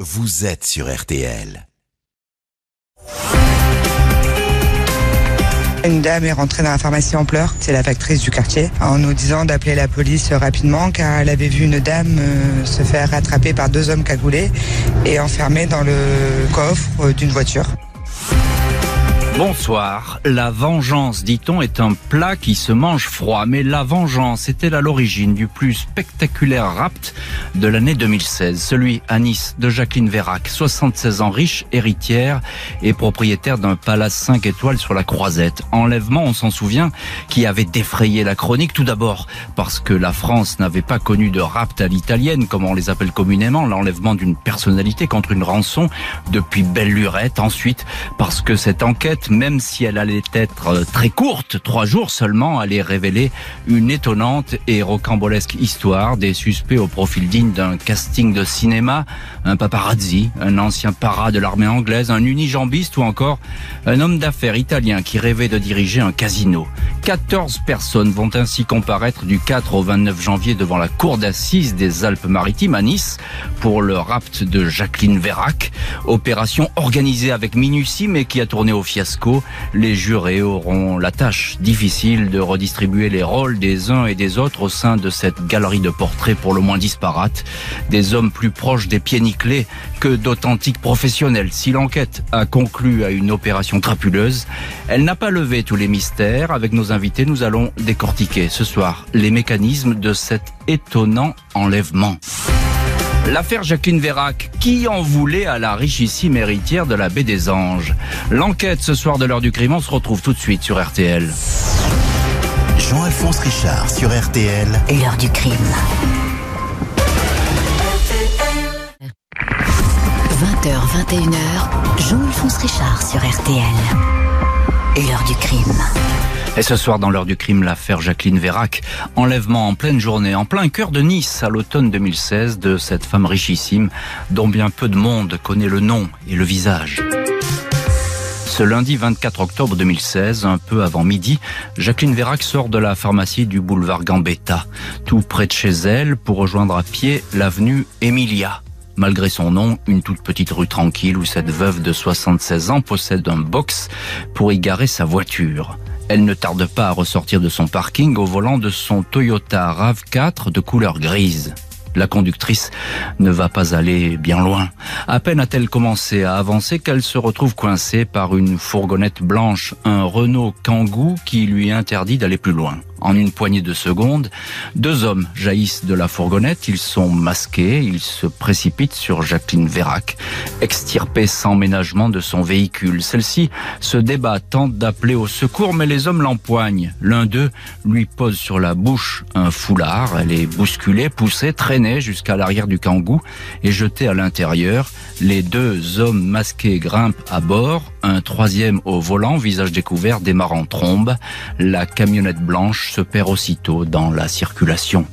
vous êtes sur RTL. Une dame est rentrée dans la pharmacie en pleurs, c'est la factrice du quartier, en nous disant d'appeler la police rapidement car elle avait vu une dame euh, se faire rattraper par deux hommes cagoulés et enfermée dans le coffre d'une voiture. Bonsoir. La vengeance, dit-on, est un plat qui se mange froid. Mais la vengeance était à l'origine du plus spectaculaire rapt de l'année 2016. Celui à Nice de Jacqueline Vérac, 76 ans, riche, héritière et propriétaire d'un palace 5 étoiles sur la Croisette. Enlèvement, on s'en souvient, qui avait défrayé la chronique. Tout d'abord parce que la France n'avait pas connu de rapt à l'italienne, comme on les appelle communément, l'enlèvement d'une personnalité contre une rançon depuis belle lurette. Ensuite, parce que cette enquête même si elle allait être euh, très courte, trois jours seulement, allait révéler une étonnante et rocambolesque histoire des suspects au profil digne d'un casting de cinéma, un paparazzi, un ancien para de l'armée anglaise, un unijambiste ou encore un homme d'affaires italien qui rêvait de diriger un casino. 14 personnes vont ainsi comparaître du 4 au 29 janvier devant la cour d'assises des Alpes-Maritimes à Nice pour le rapt de Jacqueline Vérac. Opération organisée avec minutie mais qui a tourné au fiasco. Les jurés auront la tâche difficile de redistribuer les rôles des uns et des autres au sein de cette galerie de portraits pour le moins disparate. Des hommes plus proches des pieds nickelés que d'authentiques professionnels. Si l'enquête a conclu à une opération crapuleuse, elle n'a pas levé tous les mystères. Avec nos invités, nous allons décortiquer ce soir les mécanismes de cet étonnant enlèvement. L'affaire Jacqueline Vérac, qui en voulait à la richissime héritière de la baie des Anges L'enquête ce soir de l'heure du crime, on se retrouve tout de suite sur RTL. Jean-Alphonse Richard sur RTL. L'heure du crime. 20h, 21h, Jean-Alphonse Richard sur RTL. L'heure du crime. Et ce soir, dans l'heure du crime, l'affaire Jacqueline Vérac. Enlèvement en pleine journée, en plein cœur de Nice, à l'automne 2016, de cette femme richissime, dont bien peu de monde connaît le nom et le visage. Ce lundi 24 octobre 2016, un peu avant midi, Jacqueline Vérac sort de la pharmacie du boulevard Gambetta, tout près de chez elle, pour rejoindre à pied l'avenue Emilia. Malgré son nom, une toute petite rue tranquille où cette veuve de 76 ans possède un box pour y garer sa voiture. Elle ne tarde pas à ressortir de son parking au volant de son Toyota RAV4 de couleur grise. La conductrice ne va pas aller bien loin. À peine a-t-elle commencé à avancer qu'elle se retrouve coincée par une fourgonnette blanche, un Renault Kangoo qui lui interdit d'aller plus loin. En une poignée de secondes, deux hommes jaillissent de la fourgonnette, ils sont masqués, ils se précipitent sur Jacqueline Vérac, extirpée sans ménagement de son véhicule. Celle-ci se débat, tente d'appeler au secours, mais les hommes l'empoignent. L'un d'eux lui pose sur la bouche un foulard, elle est bousculée, poussée, traînée jusqu'à l'arrière du kangou et jetée à l'intérieur. Les deux hommes masqués grimpent à bord, un troisième au volant, visage découvert, démarre en trombe. La camionnette blanche se perd aussitôt dans la circulation.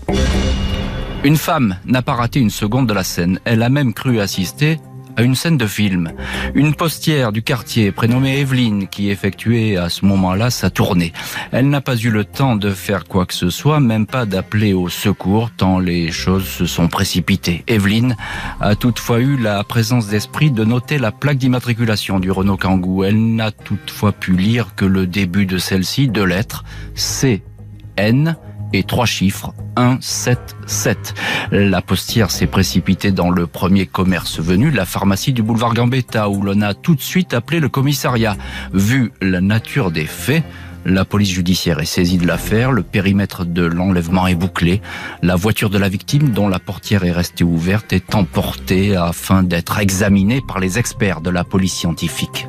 Une femme n'a pas raté une seconde de la scène. Elle a même cru assister à une scène de film. Une postière du quartier prénommée Evelyne qui effectuait à ce moment-là sa tournée. Elle n'a pas eu le temps de faire quoi que ce soit, même pas d'appeler au secours tant les choses se sont précipitées. Evelyne a toutefois eu la présence d'esprit de noter la plaque d'immatriculation du Renault Kangoo. Elle n'a toutefois pu lire que le début de celle-ci, deux lettres, C, N, et trois chiffres, 1, 7, 7. La postière s'est précipitée dans le premier commerce venu, la pharmacie du boulevard Gambetta, où l'on a tout de suite appelé le commissariat. Vu la nature des faits, la police judiciaire est saisie de l'affaire, le périmètre de l'enlèvement est bouclé, la voiture de la victime, dont la portière est restée ouverte, est emportée afin d'être examinée par les experts de la police scientifique.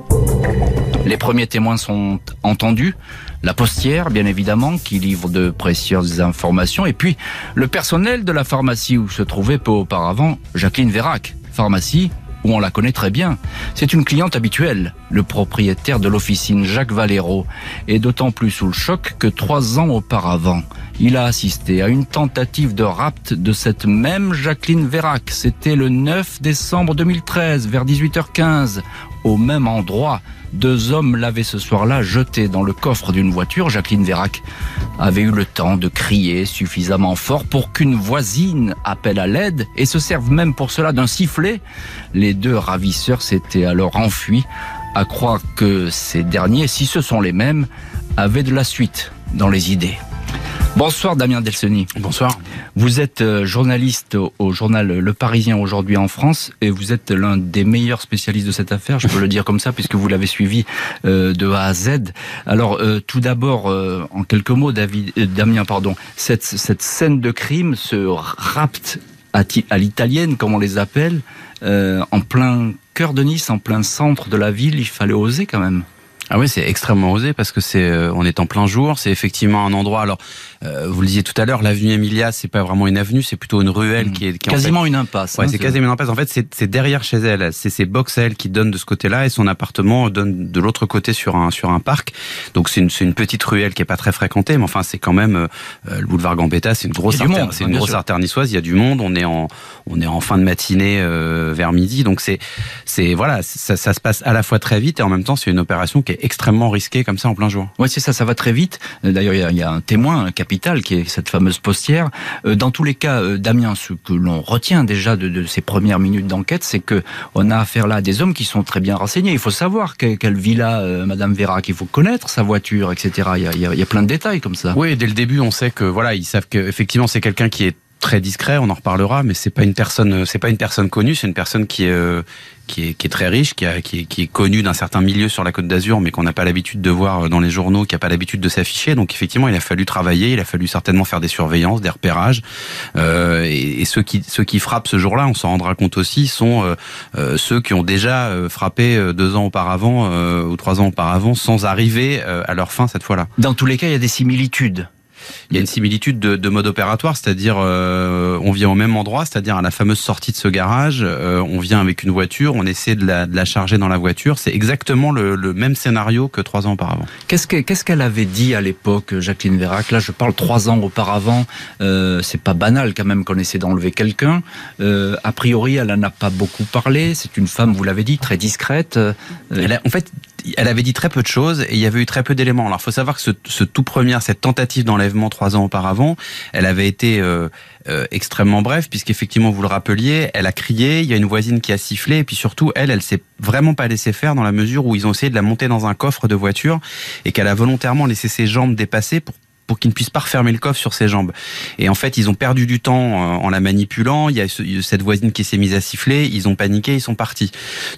Les premiers témoins sont entendus, la postière, bien évidemment, qui livre de précieuses informations, et puis le personnel de la pharmacie où se trouvait peu auparavant Jacqueline Vérac. Pharmacie où on la connaît très bien. C'est une cliente habituelle. Le propriétaire de l'officine, Jacques Valero, est d'autant plus sous le choc que trois ans auparavant, il a assisté à une tentative de rapt de cette même Jacqueline Vérac. C'était le 9 décembre 2013, vers 18h15, au même endroit. Deux hommes l'avaient ce soir-là jeté dans le coffre d'une voiture. Jacqueline Vérac avait eu le temps de crier suffisamment fort pour qu'une voisine appelle à l'aide et se serve même pour cela d'un sifflet. Les deux ravisseurs s'étaient alors enfuis, à croire que ces derniers, si ce sont les mêmes, avaient de la suite dans les idées. Bonsoir Damien Delseny. Bonsoir. Vous êtes euh, journaliste au journal Le Parisien aujourd'hui en France et vous êtes l'un des meilleurs spécialistes de cette affaire, je peux le dire comme ça puisque vous l'avez suivi euh, de A à Z. Alors euh, tout d'abord, en quelques mots, David, Damien, pardon, cette, cette scène de crime, ce rapt à, à l'italienne, comme on les appelle, en plein cœur de Nice, en plein centre de la ville, il fallait oser quand même. Ah oui, c'est extrêmement osé parce que c'est euh, on est en plein jour, c'est effectivement un endroit. Alors, euh, vous le disiez tout à l'heure, l'avenue Emilia, c'est pas vraiment une avenue, c'est plutôt une ruelle mmh. qui est quasiment une impasse. Ouais, hein, c'est quasiment une impasse. En fait, c'est derrière chez elle. C'est ses box à elle qui donnent de ce côté-là et son appartement donne de l'autre côté sur un sur un parc. Donc c'est une une petite ruelle qui est pas très fréquentée, mais enfin c'est quand même euh, le boulevard Gambetta, c'est une grosse artère, c'est une grosse artère niçoise. Il y a du monde. On est en on est en fin de matinée vers midi, donc c'est c'est voilà, ça, ça se passe à la fois très vite et en même temps c'est une opération qui est extrêmement risqué comme ça en plein jour. Oui, c'est ça, ça va très vite. Euh, d'ailleurs, il y, a un témoin, un qui est cette fameuse postière. Euh, dans tous les cas, euh, Damien, ce que l'on retient déjà de, ces premières minutes d'enquête, c'est que on a affaire là à des hommes qui sont très bien renseignés. Il faut savoir quelle villa Madame Vera, qu'il faut connaître sa voiture, etc. Il y, a, il y a plein de détails comme ça. Oui, dès le début, on sait que voilà, ils savent qu'effectivement c'est quelqu'un qui est très discret, on en reparlera, mais c'est pas une personne, c'est pas une personne connue, c'est une personne qui est, qui est, qui est très riche, qui, a, qui, est, qui est connu d'un certain milieu sur la Côte d'Azur, mais qu'on n'a pas l'habitude de voir dans les journaux, qui n'a pas l'habitude de s'afficher. Donc effectivement, il a fallu travailler, il a fallu certainement faire des surveillances, des repérages. Euh, et, et, ceux qui ceux qui frappent ce jour-là, on s'en rendra compte aussi, sont euh, euh ceux qui ont déjà euh, frappé euh, deux ans auparavant ou trois ans auparavant, sans arriver à leur fin cette fois-là. Dans tous les cas, il y a des similitudes il y a une similitude de, de mode opératoire, c'est-à-dire euh, on vient au même endroit, c'est-à-dire à la fameuse sortie de ce garage, euh, on vient avec une voiture, on essaie de la, de la charger dans la voiture. C'est exactement le, le, même scénario que trois ans auparavant. Qu'est-ce qu'elle avait dit à l'époque, Jacqueline Vérac? Là, je parle trois ans auparavant. Euh, c'est pas banal quand même qu'on essaie d'enlever quelqu'un. A priori, elle en a pas beaucoup parlé. C'est une femme, vous l'avez dit, très discrète. Elle a, en fait, elle avait dit très peu de choses et il y avait eu très peu d'éléments. Alors, il faut savoir que ce, ce tout premier, cette tentative d'enlèvement trois ans auparavant, elle avait été euh, euh, extrêmement bref, puisqu'effectivement, vous le rappeliez, elle a crié, il y a une voisine qui a sifflé, et puis surtout, elle, elle s'est vraiment pas laissé faire dans la mesure où ils ont essayé de la monter dans un coffre de voiture et qu'elle a volontairement laissé ses jambes dépasser pour pour qu'il ne puisse pas refermer le coffre sur ses jambes. Et en fait, ils ont perdu du temps euh, en la manipulant. Il y a cette voisine qui s'est mise à siffler. Ils ont paniqué, ils sont partis.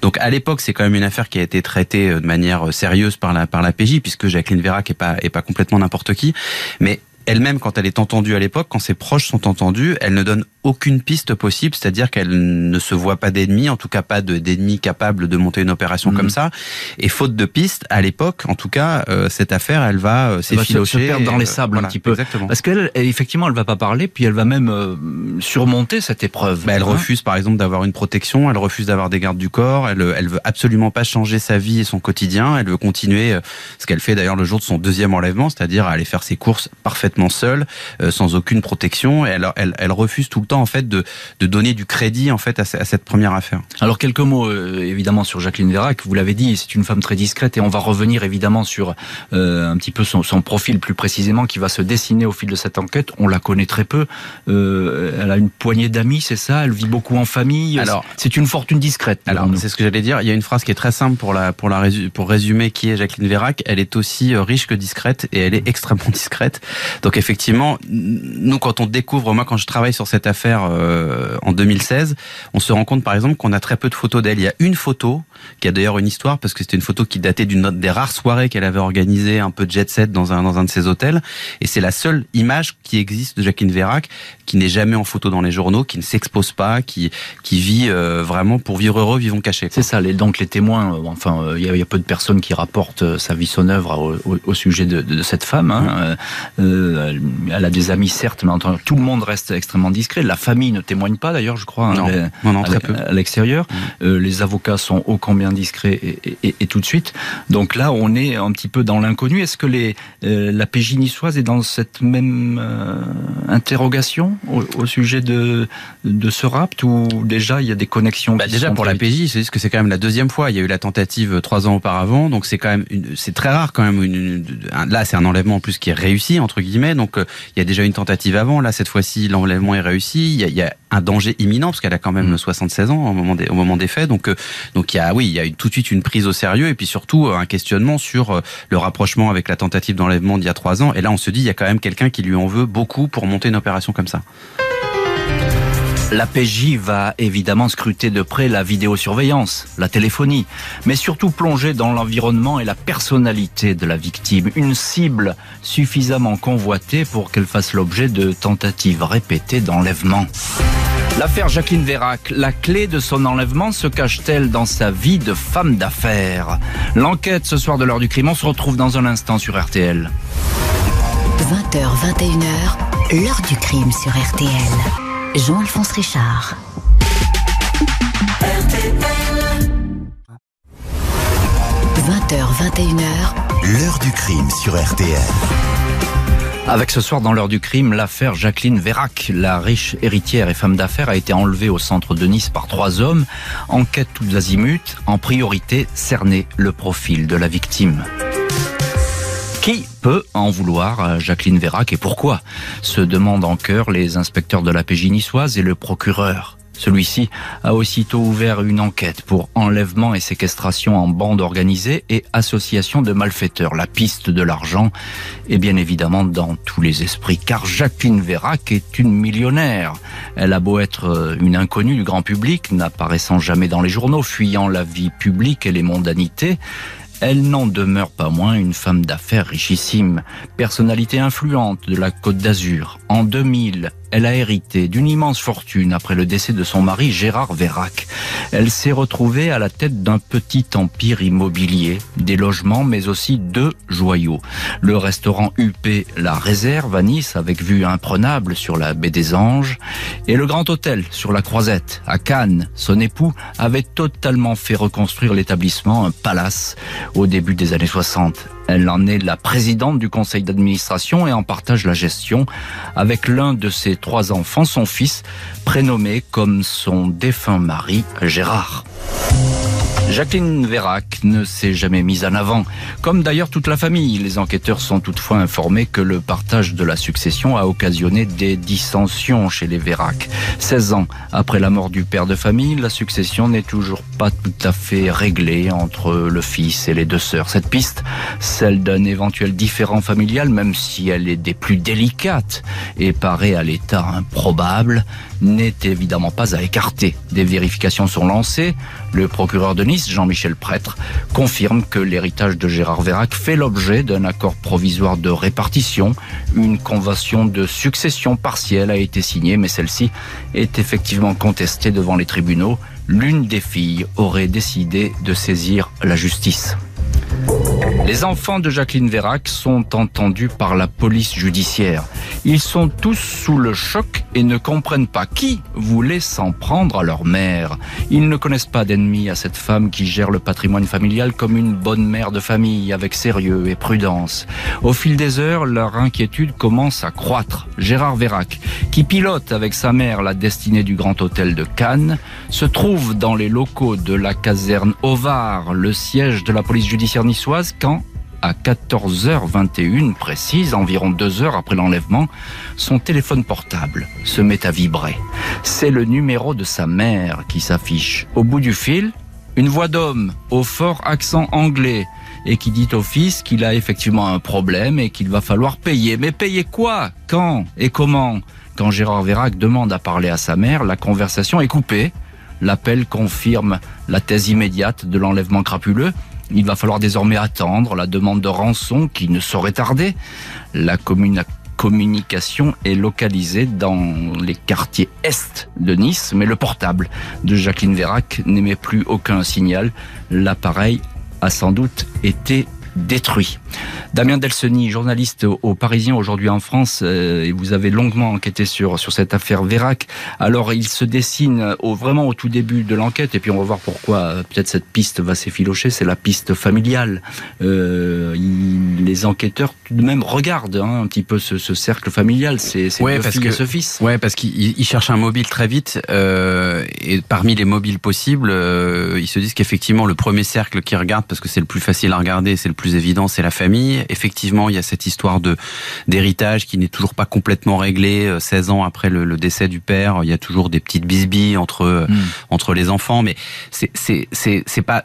Donc à l'époque, c'est quand même une affaire qui a été traitée euh, de manière euh, sérieuse par la par la PJ, puisque Jacqueline Vérac est pas est pas complètement n'importe qui. Mais elle-même, quand elle est entendue à l'époque, quand ses proches sont entendus, elle ne donne aucune piste possible, c'est-à-dire qu'elle ne se voit pas d'ennemis, en tout cas pas d'ennemis capables de monter une opération comme mhm. ça. Et faute de piste, à l'époque, en tout cas, euh, cette affaire, elle va euh, s'effilocher. Se, perdre dans les sables un petit peu. Exactement. Parce qu'elle, effectivement, elle va pas parler, puis elle va même euh, surmonter cette épreuve. Bah, elle hein. refuse, par exemple, d'avoir une protection, elle refuse d'avoir des gardes du corps, elle, elle veut absolument pas changer sa vie et son quotidien, elle veut continuer ce qu'elle fait d'ailleurs le jour de son deuxième enlèvement, c'est-à-dire aller faire ses courses parfaitement seule, sans aucune protection, et elle, elle, elle refuse tout le temps en fait de, de donner du crédit en fait à, cette première affaire. Alors quelques mots euh, évidemment sur Jacqueline Vérac. Vous l'avez dit, c'est une femme très discrète et on va revenir évidemment sur euh, un petit peu son, son, profil plus précisément qui va se dessiner au fil de cette enquête. On la connaît très peu. Euh, elle a une poignée d'amis, c'est ça? Elle vit beaucoup en famille. Alors c'est une fortune discrète. Alors c'est ce que j'allais dire. Il y a une phrase qui est très simple pour la pour la pour résumer qui est Jacqueline Vérac. Elle est aussi riche que discrète et elle est extrêmement discrète. Donc effectivement, nous quand on découvre, moi quand je travaille sur cette affaire euh, en 2016, on se rend compte par exemple qu'on a très peu de photos d'elle. Il y a une photo qui a d'ailleurs une histoire parce que c'était une photo qui datait d'une des rares soirées qu'elle avait organisées un peu de jet set dans un dans un de ses hôtels et c'est la seule image qui existe de Jacqueline Vérac qui n'est jamais en photo dans les journaux, qui ne s'expose pas, qui qui vit euh, vraiment pour vivre heureux, vivons cachés. C'est ça. Les, donc les témoins, euh, enfin il y, a peu de personnes qui rapportent sa vie, son œuvre au, sujet de, cette femme. Hein. Mmh. Euh, elle a des amis certes, mais tout le monde reste extrêmement discret. La famille ne témoigne pas d'ailleurs, je crois, hein, non, non, très peu. à l'extérieur. Mm. Euh, les avocats sont ô combien discrets et, et, tout de suite. Donc là, on est un petit peu dans l'inconnu. Est-ce que les, euh, la PJ niçoise est dans cette même interrogation au, sujet de, de ce rapt ou déjà il y a des connexions bah, Déjà pour la PJ, c'est que c'est quand même la deuxième fois. Il y a eu la tentative trois ans auparavant, donc c'est quand même c'est très rare quand même. Une, là, c'est un enlèvement en plus qui est réussi entre guillemets. Donc euh, il y a déjà une tentative avant. Là, cette fois-ci, l'enlèvement est réussi. Il y, a, un danger imminent parce qu'elle a quand même 76 mm. ans au moment des, au moment des faits. Donc euh, donc il y a oui, il y a tout de suite une prise au sérieux et puis surtout euh, un questionnement sur le rapprochement avec la tentative d'enlèvement d'il y a trois ans. Et là, on se dit il y a quand même quelqu'un qui lui en veut beaucoup pour monter une opération comme ça. La PJ va évidemment scruter de près la vidéosurveillance, la téléphonie, mais surtout plonger dans l'environnement et la personnalité de la victime, une cible suffisamment convoitée pour qu'elle fasse l'objet de tentatives répétées d'enlèvement. L'affaire Jacqueline Vérac, la clé de son enlèvement se cache-t-elle dans sa vie de femme d'affaires? L'enquête ce soir de l'heure du crime, on se retrouve dans un instant sur RTL. 20h, 21h, l'heure du crime sur RTL. Jean-Alphonse Richard. 20h, 21h. L'heure du crime sur RTL. Avec ce soir dans l'heure du crime, l'affaire Jacqueline Vérac, la riche héritière et femme d'affaires, a été enlevée au centre de Nice par trois hommes. Enquête tous azimuts, en priorité cerner le profil de la victime. Qui peut en vouloir à Jacqueline Vérac et pourquoi se demandent en chœur les inspecteurs de la PJ niçoise et le procureur. Celui-ci a aussitôt ouvert une enquête pour enlèvement et séquestration en bande organisée et association de malfaiteurs. La piste de l'argent est bien évidemment dans tous les esprits, car Jacqueline Vérac est une millionnaire. Elle a beau être une inconnue du grand public, n'apparaissant jamais dans les journaux, fuyant la vie publique et les mondanités, elle n'en demeure pas moins une femme d'affaires richissime, personnalité influente de la Côte d'Azur. En 2000, elle a hérité d'une immense fortune après le décès de son mari Gérard Vérac. Elle s'est retrouvée à la tête d'un petit empire immobilier, des logements mais aussi deux joyaux. Le restaurant UP La Réserve à Nice avec vue imprenable sur la baie des Anges et le Grand Hôtel sur la Croisette à Cannes. Son époux avait totalement fait reconstruire l'établissement, un palace, au début des années 60. Elle en est la présidente du conseil d'administration et en partage la gestion avec l'un de ses trois enfants, son fils, prénommé comme son défunt mari, Gérard. Jacqueline Vérac ne s'est jamais mise en avant, comme d'ailleurs toute la famille. Les enquêteurs sont toutefois informés que le partage de la succession a occasionné des dissensions chez les Vérac. 16 ans après la mort du père de famille, la succession n'est toujours pas tout à fait réglée entre le fils et les deux sœurs. Cette piste, celle d'un éventuel différent familial, même si elle est des plus délicates et paraît à l'état improbable, n'est évidemment pas à écarter. Des vérifications sont lancées. Le procureur de Nice, Jean-Michel Prêtre, confirme que l'héritage de Gérard Vérac fait l'objet d'un accord provisoire de répartition. Une convention de succession partielle a été signée, mais celle-ci est effectivement contestée devant les tribunaux. L'une des filles aurait décidé de saisir la justice. Les enfants de Jacqueline Vérac sont entendus par la police judiciaire. Ils sont tous sous le choc et ne comprennent pas qui voulait s'en prendre à leur mère. Ils ne connaissent pas d'ennemis à cette femme qui gère le patrimoine familial comme une bonne mère de famille avec sérieux et prudence. Au fil des heures, leur inquiétude commence à croître. Gérard Vérac, qui pilote avec sa mère la destinée du Grand Hôtel de Cannes, se trouve dans les locaux de la caserne Ovar, le siège de la police judiciaire quand à 14h21 précise, environ deux heures après l'enlèvement, son téléphone portable se met à vibrer. C'est le numéro de sa mère qui s'affiche. Au bout du fil, une voix d'homme au fort accent anglais et qui dit au fils qu'il a effectivement un problème et qu'il va falloir payer. Mais payer quoi? Quand Et comment? Quand Gérard Vérac demande à parler à sa mère, la conversation est coupée. L'appel confirme la thèse immédiate de l'enlèvement crapuleux il va falloir désormais attendre la demande de rançon qui ne saurait tarder. La communication est localisée dans les quartiers est de Nice, mais le portable de Jacqueline Vérac n'émet plus aucun signal. L'appareil a sans doute été détruit. Damien Delseny, journaliste au Parisien aujourd'hui en France, euh, et vous avez longuement enquêté sur, sur cette affaire Vérac. Alors il se dessine au, vraiment au tout début de l'enquête, et puis on va voir pourquoi euh, peut-être cette piste va s'effilocher, c'est la piste familiale. Euh, les enquêteurs tout de même regardent hein, un petit peu ce, ce cercle familial, c'est ouais, parce que, ce fils. Ouais, parce qu'il cherche un mobile très vite, euh, et parmi les mobiles possibles, euh, ils se disent qu'effectivement le premier cercle qui regarde, parce que c'est le plus facile à regarder, c'est le plus évident, c'est la famille. Effectivement, il y a cette histoire de d'héritage qui n'est toujours pas complètement réglée. 16 euh, ans après le, le, décès du père, il y a toujours des petites bisbilles entre euh, hmm. entre les enfants, mais c'est c'est c'est pas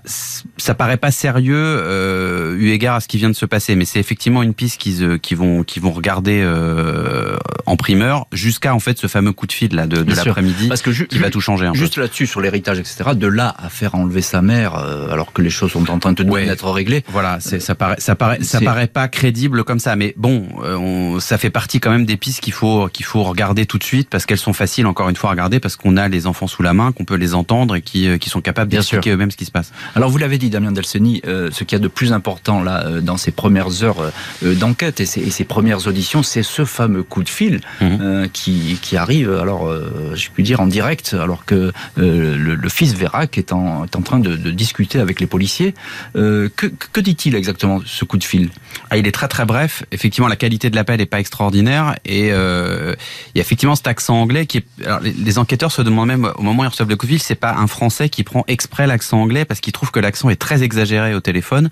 ça paraît pas sérieux euh, eu égard à ce qui vient de se passer. Mais c'est effectivement une piste qu'ils euh, qui vont qui vont regarder euh, en primeur jusqu'à en fait ce fameux coup de fil là de, de l'après-midi qui va tout changer. Un juste là-dessus sur l'héritage etc. De là à faire enlever sa mère alors que les choses sont en train de ouais. être réglées. Voilà, c'est ça paraît ça paraît ça paraît pas crédible comme ça. Mais bon, on, ça fait partie quand même des pistes qu'il faut qu'il faut regarder tout de suite parce qu'elles sont faciles encore une fois à regarder parce qu'on a les enfants sous la main, qu'on peut les entendre et qui, qui sont capables d'expliquer eux-mêmes ce qui se passe. Alors vous l'avez dit Damien Delseny, euh, ce qu'il y a de plus important là euh, dans ces premières heures euh, d'enquête et, et ces, premières auditions, c'est ce fameux coup de fil mhm. qui, qui arrive alors je puis dire en direct alors que le, le, fils Vérac est en, est en train de, de, discuter avec les policiers. que, que dit-il exactement? Ce coup de fil ah, Il est très très bref. Effectivement, la qualité de l'appel est pas extraordinaire et euh, il y a effectivement cet accent anglais qui est. Alors, les, enquêteurs se demandent même au moment où ils reçoivent le coup de fil, c'est pas un Français qui prend exprès l'accent anglais parce qu'il trouve que l'accent est très exagéré au téléphone.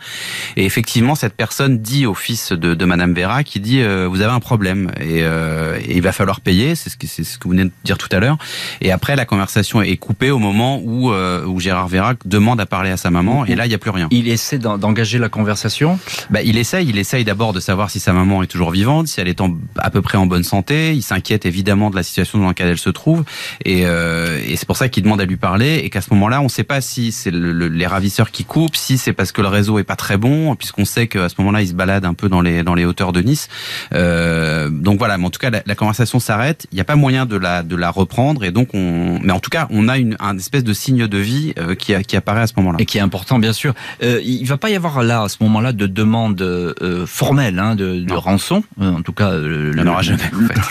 Et effectivement, cette personne dit au fils de, de Madame Vera qui dit euh, vous avez un problème et, euh, et, il va falloir payer. C'est ce que c'est ce que vous venez de dire tout à l'heure. Et après, la conversation est coupée au moment où où Gérard Vera demande à parler à sa maman et là, il n'y a plus rien. Il essaie d'engager la conversation. Bah, il essaye. Il essaye d'abord de savoir si sa maman est toujours vivante, si elle est en, à peu près en bonne santé. Il s'inquiète évidemment de la situation dans laquelle elle se trouve et, euh, et c'est pour ça qu'il demande à lui parler et qu'à ce moment-là, on ne sait pas si c'est le, les ravisseurs qui coupent, si c'est parce que le réseau est pas très bon, puisqu'on sait qu'à ce moment-là, il se balade un peu dans les dans les hauteurs de Nice. Euh, donc voilà, mais en tout cas, la, la conversation s'arrête. Il n'y a pas moyen de la de la reprendre et donc on, mais en tout cas, on a une un espèce de signe de vie euh, qui qui apparaît à ce moment-là et qui est important bien sûr. Euh, il va pas y avoir là à ce moment-là de demande euh, formelle hein, de, de rançon. Euh, en tout cas, le, il n'y en aura jamais.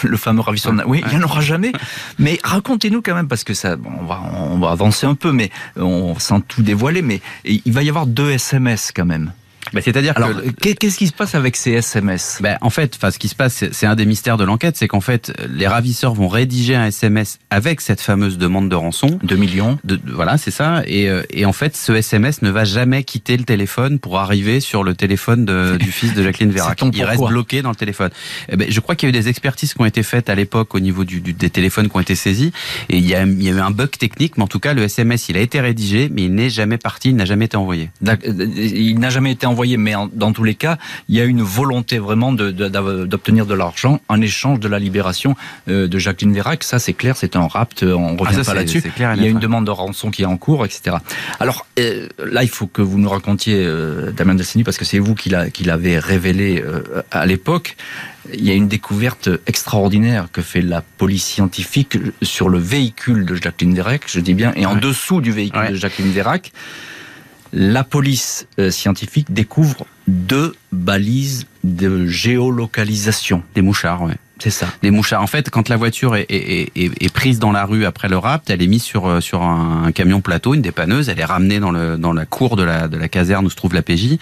Le, fameux ravisseur. Oui, il n'y en aura jamais. Mais racontez-nous quand même parce que ça, on va on va avancer un peu, mais on sent tout dévoiler. Mais il va y avoir deux SMS quand même. Bah, c'est-à-dire que qu'est-ce qui se passe avec ces SMS bah, En fait, enfin, ce qui se passe, c'est un des mystères de l'enquête, c'est qu'en fait, les ravisseurs vont rédiger un SMS avec cette fameuse demande de rançon. 2 millions. De, voilà, c'est ça. Et, euh, et, en fait, ce SMS ne va jamais quitter le téléphone pour arriver sur le téléphone de, du fils de Jacqueline Vérac. Il reste bloqué dans le téléphone. Eh ben, je crois qu'il y a eu des expertises qui ont été faites à l'époque au niveau du, du, des téléphones qui ont été saisis. Et il y, a, il y a eu un bug technique, mais en tout cas, le SMS, il a été rédigé, mais il n'est jamais parti, il n'a jamais été envoyé. Il n'a jamais été envoyé, mais dans tous les cas, il y a une volonté vraiment d'obtenir de, de l'argent en échange de la libération euh, de Jacqueline Vérac. Ça, c'est clair, c'est un rapt, on revient ah, pas là-dessus. Il y a une demande de rançon qui est en cours, etc. Alors euh, là, il faut que vous nous racontiez, euh, Damien Dessini, parce que c'est vous qui l'avez révélé à l'époque il y a une découverte extraordinaire que fait la police scientifique sur le véhicule de Jacqueline Vérac, je dis bien, et en dessous du véhicule de Jacqueline Vérac la police euh, scientifique découvre deux balises de géolocalisation. Des mouchards. C'est ça. Des mouchards. En fait, quand la voiture est, est, est, est, prise dans la rue après le rapt, elle est mise sur euh, sur un, camion plateau, une dépanneuse. Elle est ramenée dans le dans la cour de la de la caserne où se trouve la PJ.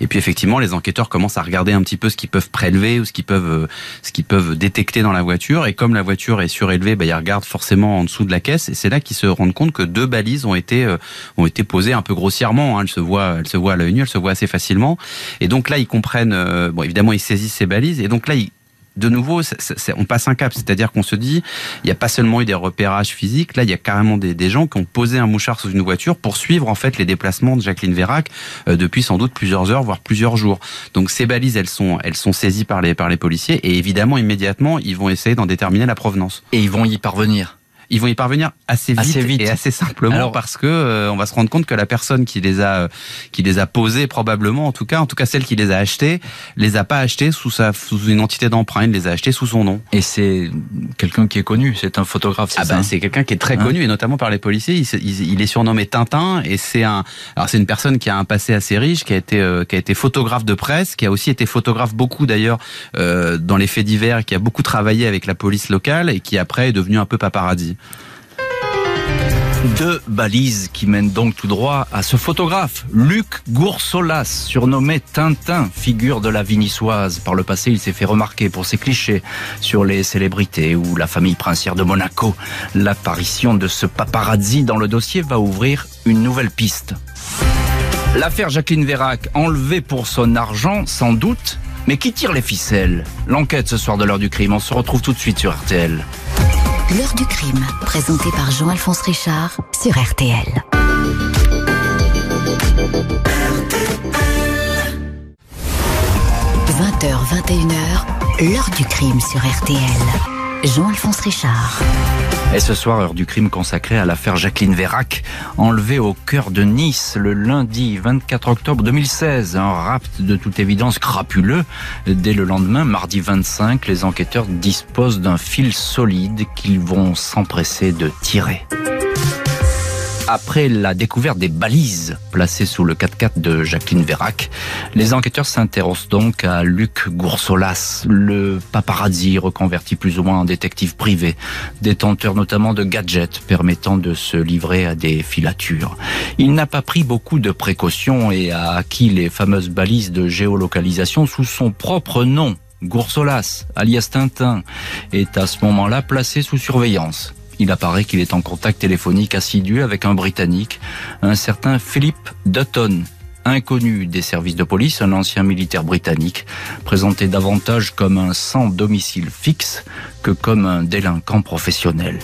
Et puis effectivement, les enquêteurs commencent à regarder un petit peu ce qu'ils peuvent prélever ou ce qu'ils peuvent euh, ce qu'ils peuvent détecter dans la voiture. Et comme la voiture est surélevée, bah, ils regardent forcément en dessous de la caisse. Et c'est là qu'ils se rendent compte que deux balises ont été euh, ont été posées un peu grossièrement. Hein. Elles se voient elles se voient à l'œil nu, elles se voient assez facilement. Et donc là, ils comprennent. bon, évidemment, ils saisissent ces balises. Et donc là, ils de nouveau, on passe un cap, c'est-à-dire qu'on se dit, il n'y a pas seulement eu des repérages physiques, là, il y a carrément des, gens qui ont posé un mouchard sous une voiture pour suivre en fait les déplacements de Jacqueline Vérac euh, depuis sans doute plusieurs heures, voire plusieurs jours. Donc ces balises, elles sont, elles sont saisies par les par les policiers et évidemment immédiatement, ils vont essayer d'en déterminer la provenance. Et ils vont y parvenir. Ils vont y parvenir assez vite, et assez simplement parce que euh, on va se rendre compte que la personne qui les a qui les a posés probablement en tout cas en tout cas celle qui les a achetés les a pas achetés sous sa sous une entité d'emprunt, les a achetés sous son nom. Et c'est quelqu'un qui est connu, c'est un photographe, c'est ah ben, c'est quelqu'un qui est très hein connu et notamment par les policiers, il, il, est surnommé Tintin et c'est un alors c'est une personne qui a un passé assez riche, qui a été euh, qui a été photographe de presse, qui a aussi été photographe beaucoup d'ailleurs euh, dans les faits divers, qui a beaucoup travaillé avec la police locale et qui après est devenu un peu paparazzi. Deux balises qui mènent donc tout droit à ce photographe, Luc Goursolas, surnommé Tintin, figure de la vie niçoise. Par le passé, il s'est fait remarquer pour ses clichés sur les célébrités ou la famille princière de Monaco. L'apparition de ce paparazzi dans le dossier va ouvrir une nouvelle piste. L'affaire Jacqueline Vérac, enlevée pour son argent, sans doute, mais qui tire les ficelles? L'enquête ce soir de l'heure du crime, on se retrouve tout de suite sur RTL. L'heure du crime, présenté par Jean-Alphonse Richard sur RTL. « 20h, 21h, l'heure du crime sur RTL. Jean-Alphonse Richard. Et ce soir, heure du crime consacrée à l'affaire Jacqueline Vérac, enlevée au cœur de Nice le lundi 24 octobre 2016. Un rapt de toute évidence crapuleux. Dès le lendemain, mardi 25, les enquêteurs disposent d'un fil solide qu'ils vont s'empresser de tirer. Après la découverte des balises placées sous le 4x4 de Jacqueline Vérac, les enquêteurs s'intéressent donc à Luc Goursolas, le paparazzi reconverti plus ou moins en détective privé, détenteur notamment de gadgets permettant de se livrer à des filatures. Il n'a pas pris beaucoup de précautions et a acquis les fameuses balises de géolocalisation sous son propre nom. Goursolas, alias Tintin, est à ce moment-là placé sous surveillance. Il apparaît qu'il est en contact téléphonique assidu avec un Britannique, un certain Philip Dutton, inconnu des services de police, un ancien militaire britannique, présenté davantage comme un sans domicile fixe que comme un délinquant professionnel.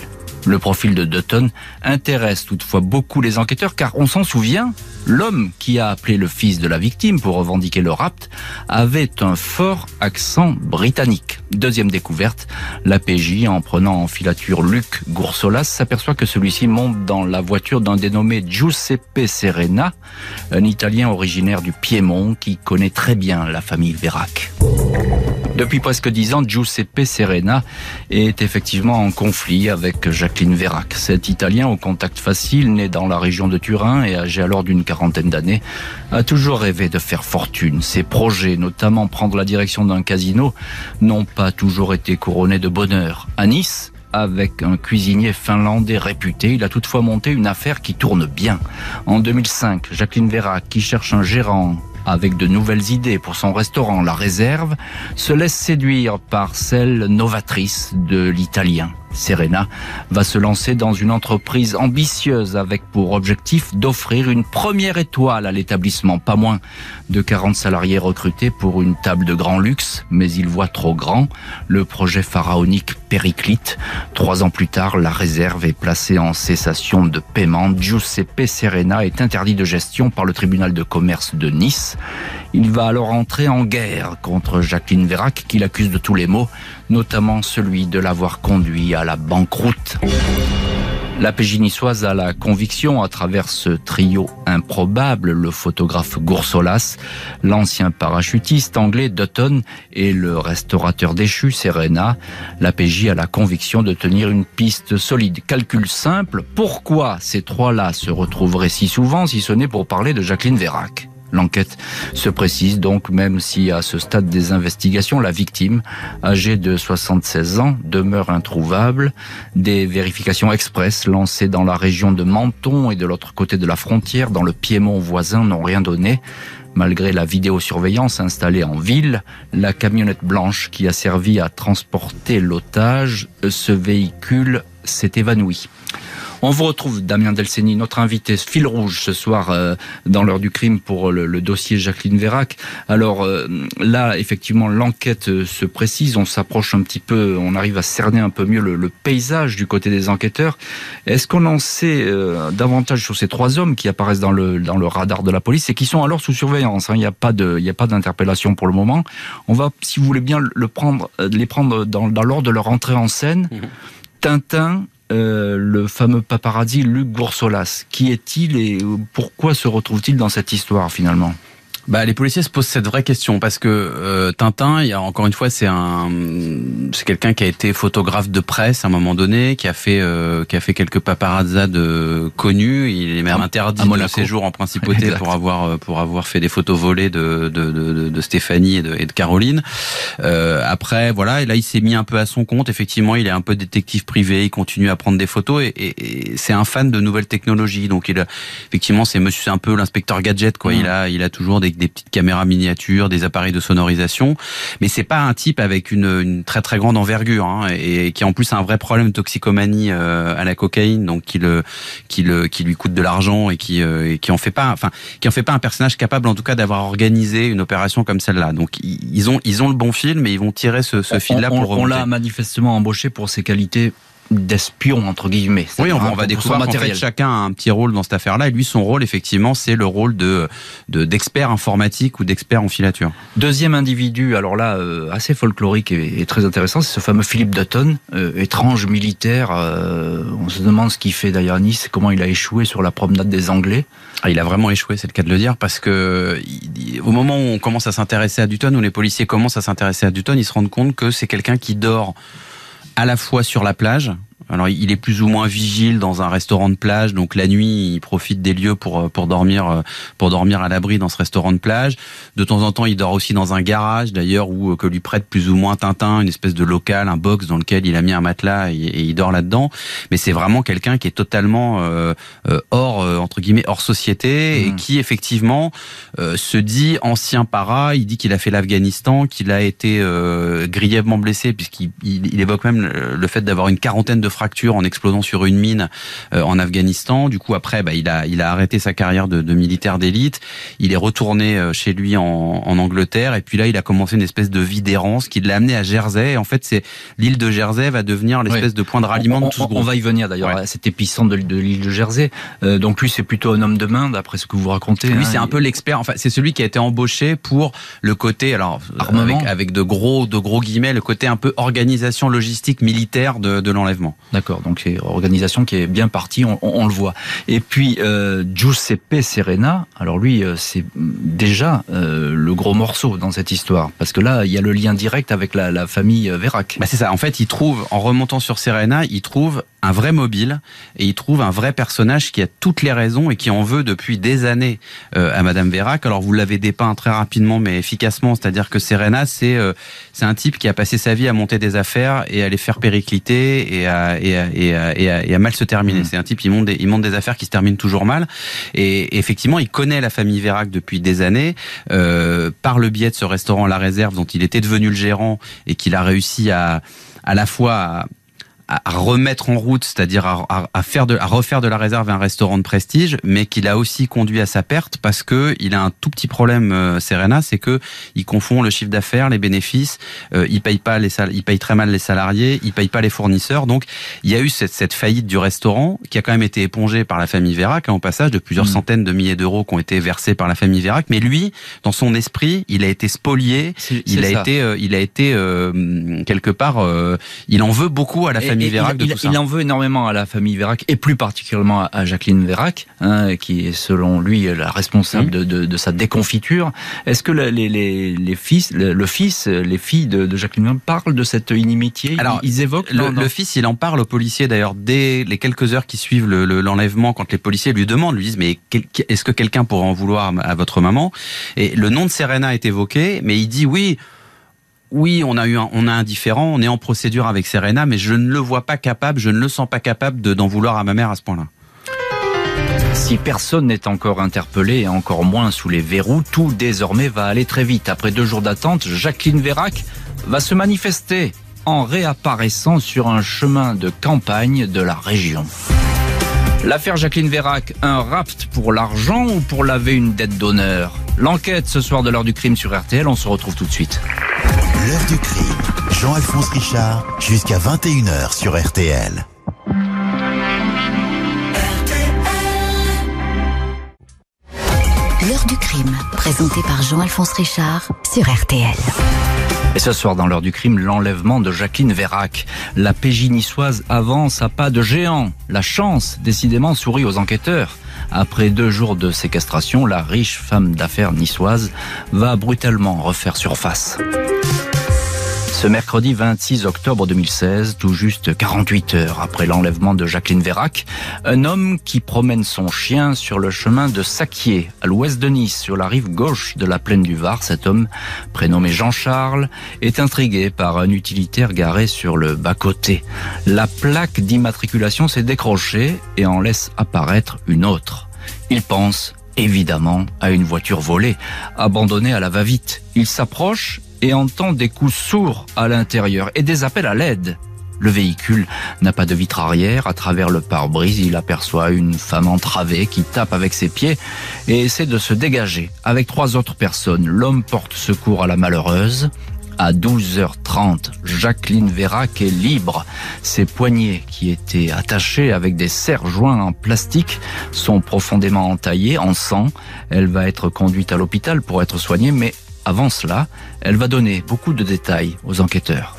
Le profil de Dutton intéresse toutefois beaucoup les enquêteurs car on s'en souvient, l'homme qui a appelé le fils de la victime pour revendiquer le rapt avait un fort accent britannique. Deuxième découverte, la PJ, en prenant en filature Luc Goursolas, s'aperçoit que celui-ci monte dans la voiture d'un dénommé Giuseppe Serena, un Italien originaire du Piémont qui connaît très bien la famille Vérac. Depuis presque dix ans, Giuseppe Serena est effectivement en conflit avec Jacqueline Vérac. Cet Italien au contact facile, né dans la région de Turin et âgé alors d'une quarantaine d'années, a toujours rêvé de faire fortune. Ses projets, notamment prendre la direction d'un casino, n'ont pas toujours été couronnés de bonheur. À Nice, avec un cuisinier finlandais réputé. Il a toutefois monté une affaire qui tourne bien. En 2005, Jacqueline Vérac, qui cherche un gérant avec de nouvelles idées pour son restaurant La Réserve, se laisse séduire par celle novatrice de l'italien. Serena va se lancer dans une entreprise ambitieuse avec pour objectif d'offrir une première étoile à l'établissement. Pas moins de 40 salariés recrutés pour une table de grand luxe, mais il voit trop grand. Le projet pharaonique périclite. Trois ans plus tard, la réserve est placée en cessation de paiement. Giuseppe Serena est interdit de gestion par le tribunal de commerce de Nice. Il va alors entrer en guerre contre Jacqueline Vérac, qui l'accuse de tous les maux, notamment celui de l'avoir conduit à la banqueroute. La niçoise a la conviction, à travers ce trio improbable, le photographe Goursolas, l'ancien parachutiste anglais Dutton et le restaurateur déchu Serena, la PJ a la conviction de tenir une piste solide. Calcul simple, pourquoi ces trois-là se retrouveraient si souvent si ce n'est pour parler de Jacqueline Vérac? L'enquête se précise donc, même si à ce stade des investigations, la victime, âgée de 76 ans, demeure introuvable. Des vérifications express lancées dans la région de Menton et de l'autre côté de la frontière, dans le Piémont voisin, n'ont rien donné. Malgré la vidéosurveillance installée en ville, la camionnette blanche qui a servi à transporter l'otage, ce véhicule s'est évanoui. On vous retrouve, Damien Delceni, notre invité fil rouge ce soir euh, dans l'heure du crime pour le, dossier Jacqueline Vérac. Alors euh, là, effectivement, l'enquête euh, se précise, on s'approche un petit peu, on arrive à cerner un peu mieux le, paysage du côté des enquêteurs. Est-ce qu'on en sait davantage sur ces trois hommes qui apparaissent dans le, dans le radar de la police et qui sont alors sous surveillance hein? Il n'y a pas de, il a pas d'interpellation pour le moment. On va, si vous voulez bien, le prendre, les prendre dans, dans l'ordre de leur entrée en scène. Mmh. Tintin, euh, le fameux paparazzi Luc Boursolas. Qui est-il et pourquoi se retrouve-t-il dans cette histoire finalement? Bah, les policiers se posent cette vraie question parce que euh, Tintin, il y a encore une fois, c'est un, c'est quelqu'un qui a été photographe de presse à un moment donné, qui a fait, euh, qui a fait quelques paparazzades connus. Il est même interdit de séjour en principauté pour avoir, euh, pour avoir fait des photos volées de, de, de, de Stéphanie et de, et de Caroline. Euh, après, voilà, et là, il s'est mis un peu à son compte. Effectivement, il est un peu détective privé. Il continue à prendre des photos et, et, et c'est un fan de nouvelles technologies. Donc, il, effectivement, c'est monsieur, c'est un peu l'inspecteur gadget, quoi. Il a, il a toujours des des petites caméras miniatures, des appareils de sonorisation, mais c'est pas un type avec une, une très très grande envergure hein, et, qui en plus a un vrai problème de toxicomanie euh, à la cocaïne, donc qui le qui le qui lui coûte de l'argent et qui euh, et qui en fait pas, enfin qui en fait pas un personnage capable en tout cas d'avoir organisé une opération comme celle-là. Donc ils ont ils ont le bon film et ils vont tirer ce, ce fil-là pour on, on l'a manifestement embauché pour ses qualités d'espion entre guillemets. Oui, on, va découvrir qu'en fait chacun a un petit rôle dans cette affaire-là. Et lui, son rôle, effectivement, c'est le rôle de d'expert informatique ou d'expert en filature. Deuxième individu, alors là, euh, assez folklorique et, très intéressant, c'est ce fameux Philippe Dutton, euh, étrange militaire. Euh, on se demande ce qu'il fait d'ailleurs à Nice, comment il a échoué sur la promenade des Anglais. Ah, il a vraiment échoué, c'est le cas de le dire, parce que au moment où on commence à s'intéresser à Dutton, où les policiers commencent à s'intéresser à Dutton, ils se rendent compte que c'est quelqu'un qui dort à la fois sur la plage, alors il est plus ou moins vigile dans un restaurant de plage, donc la nuit il profite des lieux pour pour dormir euh, pour dormir à l'abri dans ce restaurant de plage. De temps en temps il dort aussi dans un garage d'ailleurs où euh, que lui prête plus ou moins Tintin, une espèce de local, un box dans lequel il a mis un matelas et, il dort là-dedans. Mais c'est vraiment quelqu'un qui est totalement euh, hors entre guillemets hors société et mmh. qui effectivement se dit ancien para. Il dit qu'il a fait l'Afghanistan, qu'il a été grièvement blessé puisqu'il il, évoque même le fait d'avoir une quarantaine de fracture en explosant sur une mine euh, en Afghanistan. Du coup, après, bah, il a il a arrêté sa carrière de, de militaire d'élite. Il est retourné euh, chez lui en, en, Angleterre et puis là, il a commencé une espèce de vie d'errance qui l'a amené à Jersey. Et en fait, c'est l'île de Jersey va devenir l'espèce de point de ralliement on, de tout ce On va y venir d'ailleurs à cet épicentre de, l'île de Jersey. Euh, donc lui, c'est plutôt un homme de main, d'après ce que vous racontez. Lui, hein. c'est un peu l'expert. Enfin, c'est celui qui a été embauché pour le côté, alors avec, avec, de gros de gros guillemets, le côté un peu organisation logistique militaire de, de l'enlèvement. D'accord. Donc c'est organisation qui est bien partie, on, le voit. Et puis euh, Giuseppe Serena, alors lui, euh, c'est déjà euh, le gros morceau dans cette histoire, parce que là, il y a le lien direct avec la, famille Vérac. Bah c'est ça. En fait, il trouve, en remontant sur Serena, il trouve un vrai mobile et il trouve un vrai personnage qui a toutes les raisons et qui en veut depuis des années euh, à Madame Vérac. Alors vous l'avez dépeint très rapidement mais efficacement, c'est-à-dire que Serena c'est euh, c'est un type qui a passé sa vie à monter des affaires et à les faire péricliter et à et à, et à, et à, mal se terminer. Mmh. C'est un type il monte des il monte des affaires qui se terminent toujours mal et, effectivement il connaît la famille Vérac depuis des années euh, par le biais de ce restaurant La Réserve dont il était devenu le gérant et qu'il a réussi à à la fois à, à remettre en route, c'est-à-dire à, à, faire de, à refaire de la réserve un restaurant de prestige, mais qu'il a aussi conduit à sa perte parce que il a un tout petit problème, euh, Serena, c'est que il confond le chiffre d'affaires, les bénéfices, euh, il paye pas les sal il paye très mal les salariés, il paye pas les fournisseurs, donc il y a eu cette, cette faillite du restaurant qui a quand même été épongée par la famille Vérac, hein, au passage de plusieurs mmh. centaines de milliers d'euros qui ont été versés par la famille Vérac, mais lui, dans son esprit, il a été spolié, il a, été, euh, il a été, euh, quelque part, il en veut beaucoup à la famille il, en veut énormément à la famille Vérac et plus particulièrement à Jacqueline Vérac, hein, qui est selon lui la responsable de, de, de, sa déconfiture. Est-ce que les, les, les, fils, le, fils, les filles de, de Jacqueline Vérac parlent de cette inimitié? Alors, ils, évoquent le, fils, il en parle aux policiers d'ailleurs dès les quelques heures qui suivent l'enlèvement, quand les policiers lui demandent, lui disent mais est-ce que quelqu'un pourrait en vouloir à votre maman? Et le nom de Serena est évoqué, mais il dit oui oui, on a eu un, on a un différent, on est en procédure avec Serena, mais je ne le vois pas capable, je ne le sens pas capable d'en vouloir à ma mère à ce point-là. Si personne n'est encore interpellé et encore moins sous les verrous, tout désormais va aller très vite. Après deux jours d'attente, Jacqueline Vérac va se manifester en réapparaissant sur un chemin de campagne de la région. L'affaire Jacqueline Vérac, un rapt pour l'argent ou pour laver une dette d'honneur? L'enquête ce soir de l'heure du crime sur RTL, on se retrouve tout de suite. L'heure du crime, Jean-Alphonse Richard, jusqu'à 21h sur RTL. L'heure du crime, présenté par Jean-Alphonse Richard sur RTL. Et ce soir, dans l'heure du crime, l'enlèvement de Jacqueline Vérac. La PJ niçoise avance à pas de géant. La chance, décidément, sourit aux enquêteurs. Après deux jours de séquestration, la riche femme d'affaires niçoise va brutalement refaire surface. Ce mercredi 26 octobre 2016, tout juste 48 heures après l'enlèvement de Jacqueline Vérac, un homme qui promène son chien sur le chemin de Saquier, à l'ouest de Nice, sur la rive gauche de la plaine du Var, cet homme, prénommé Jean-Charles, est intrigué par un utilitaire garé sur le bas-côté. La plaque d'immatriculation s'est décrochée et en laisse apparaître une autre. Il pense évidemment à une voiture volée, abandonnée à la va-vite. Il s'approche et entend des coups sourds à l'intérieur et des appels à l'aide. Le véhicule n'a pas de vitre arrière. À travers le pare-brise, il aperçoit une femme entravée qui tape avec ses pieds et essaie de se dégager. Avec trois autres personnes, l'homme porte secours à la malheureuse. À 12h30, Jacqueline Vérac est libre. Ses poignets, qui étaient attachés avec des serre joints en plastique, sont profondément entaillés en sang. Elle va être conduite à l'hôpital pour être soignée, mais avant cela, elle va donner beaucoup de détails aux enquêteurs.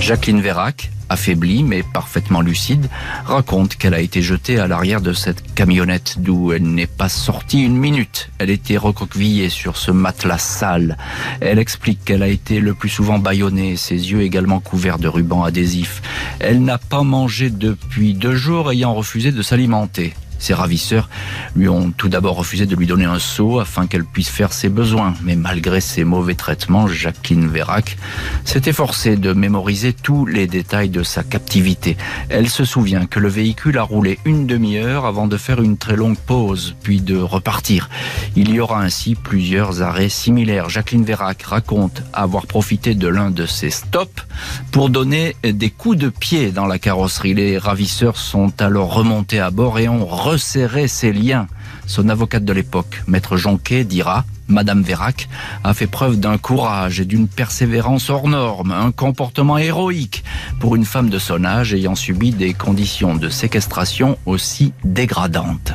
Jacqueline Vérac, affaiblie mais parfaitement lucide, raconte qu'elle a été jetée à l'arrière de cette camionnette d'où elle n'est pas sortie une minute. Elle était recroquevillée sur ce matelas sale. Elle explique qu'elle a été le plus souvent bâillonnée, ses yeux également couverts de rubans adhésifs. Elle n'a pas mangé depuis deux jours ayant refusé de s'alimenter. Ses ravisseurs lui ont tout d'abord refusé de lui donner un seau afin qu'elle puisse faire ses besoins. Mais malgré ses mauvais traitements, Jacqueline Vérac s'est efforcée de mémoriser tous les détails de sa captivité. Elle se souvient que le véhicule a roulé une demi-heure avant de faire une très longue pause, puis de repartir. Il y aura ainsi plusieurs arrêts similaires. Jacqueline Vérac raconte avoir profité de l'un de ces stops pour donner des coups de pied dans la carrosserie. Les ravisseurs sont alors remontés à bord et ont resserrer ses liens. Son avocate de l'époque, maître Jonquet, dira Madame Vérac a fait preuve d'un courage et d'une persévérance hors norme, un comportement héroïque pour une femme de son âge ayant subi des conditions de séquestration aussi dégradantes.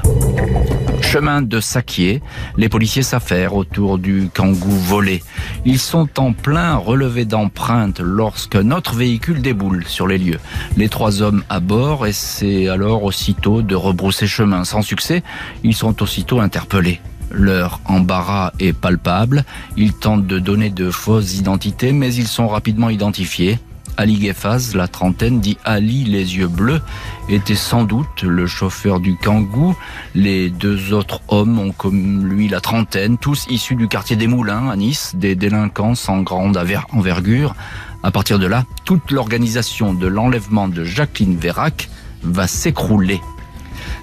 Chemin de Saquier, les policiers s'affairent autour du kangou volé. Ils sont en plein relevé d'empreintes lorsque notre véhicule déboule sur les lieux. Les trois hommes à bord essaient alors aussitôt de rebrousser chemin. Sans succès, ils sont aussitôt interpellés. Leur embarras est palpable. Ils tentent de donner de fausses identités, mais ils sont rapidement identifiés. Ali Gefaz, la trentaine, dit Ali les yeux bleus, était sans doute le chauffeur du Kangoo. Les deux autres hommes ont comme lui la trentaine, tous issus du quartier des Moulins à Nice, des délinquants sans grande envergure. À partir de là, toute l'organisation de l'enlèvement de Jacqueline Vérac va s'écrouler.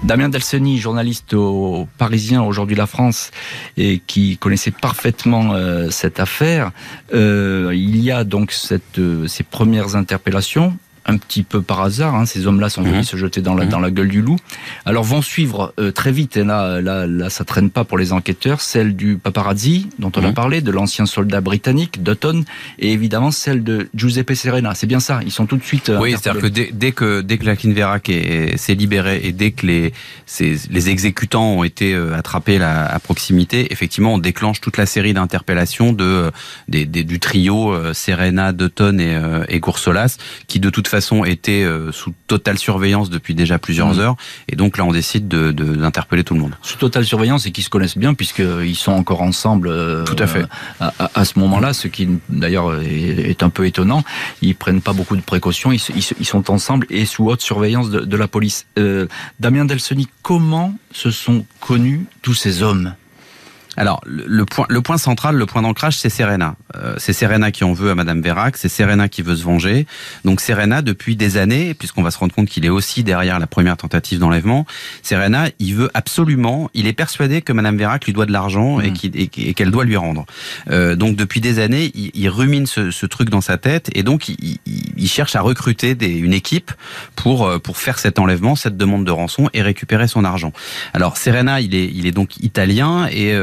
Damien Delseny, journaliste au Parisien aujourd'hui La France et qui connaissait parfaitement euh, cette affaire, euh, il y a donc cette, euh, ces premières interpellations un petit peu par hasard. Hein, ces hommes-là sont venus mhm. se jeter dans la, mhm. dans la gueule du loup. Alors vont suivre euh, très vite, et là, là, là, ça traîne pas pour les enquêteurs, celle du paparazzi, dont on a mhm. parlé, de l'ancien soldat britannique, Dutton, et évidemment celle de Giuseppe Serena. C'est bien ça, ils sont tout de suite... Euh, oui, c'est-à-dire que dès, que dès que Jacqueline Vérac s'est libérée et dès que les, les exécutants ont été euh, attrapés là, à proximité, effectivement, on déclenche toute la série d'interpellations de, des, du trio Serena, Dutton et, et Coursolas, qui de toute façon façon était euh, sous totale surveillance depuis déjà plusieurs mmh. heures. Et donc là, on décide de, d'interpeller tout le monde. Sous totale surveillance et qu'ils se connaissent bien puisqu'ils sont encore ensemble. Euh, tout à fait. À, à, ce moment-là, ce qui d'ailleurs est, un peu étonnant. Ils prennent pas beaucoup de précautions. Ils, ils, sont ensemble et sous haute surveillance de, de la police. Euh, Damien Delsoni, comment se sont connus tous ces hommes? Alors le point, le point central, le point d'ancrage, c'est Serena. Euh, c'est Serena qui en veut à Madame Vérac, c'est Serena qui veut se venger. Donc Serena, depuis des années, puisqu'on va se rendre compte qu'il est aussi derrière la première tentative d'enlèvement, Serena, il veut absolument, il est persuadé que Madame Vérac lui doit de l'argent et mmh. qu'elle doit lui rendre. Euh, donc depuis des années, il, rumine ce, truc dans sa tête et donc il, cherche à recruter des, une équipe pour euh, pour faire cet enlèvement, cette demande de rançon et récupérer son argent. Alors Serena, il est il est donc italien et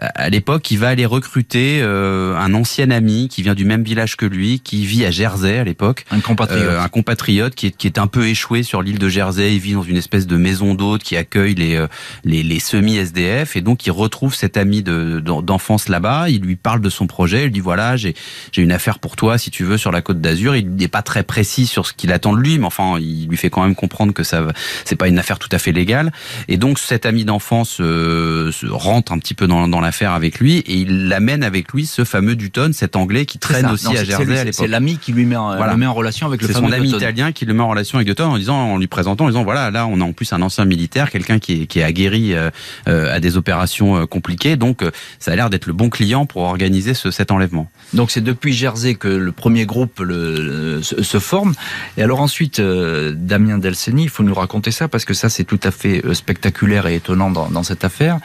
à l'époque, il va aller recruter euh, un ancien ami qui vient du même village que lui, qui vit à Jersey à l'époque. Un compatriote. Euh, un compatriote qui est, qui est un peu échoué sur l'île de Jersey. Il vit dans une espèce de maison d'hôte qui accueille les, euh, les, les semi-SDF. Et donc, il retrouve cet ami de- d'enfance là-bas. Il lui parle de son projet. Il lui dit, voilà, j'ai j'ai une affaire pour toi, si tu veux, sur la côte d'Azur. Il n'est pas très précis sur ce qu'il attend de lui, mais enfin, il lui fait quand même comprendre que ça c'est pas une affaire tout à fait légale. Et donc, cet ami d'enfance euh, rentre un petit peu dans, dans l'affaire avec lui et il l'amène avec lui ce fameux Dutton, cet anglais qui traîne ça. aussi Non, à Jersey à c'est- l'époque. C'est l'ami qui lui met en, Voilà. le met en relation avec le C'est fameux son ami Dutton. italien qui le met en relation avec Dutton en disant, en lui présentant, en disant voilà, là on a en plus un ancien militaire, quelqu'un qui est, qui est aguerri euh, euh, à des opérations euh, compliquées, donc euh, ça a l'air d'être le bon client pour organiser ce, cet enlèvement. Donc c'est depuis Jersey que le premier groupe le, se, se forme. Et alors ensuite, euh, Damien Delceni, il faut nous raconter ça parce que ça c'est tout à fait euh, spectaculaire et étonnant dans, dans cette affaire.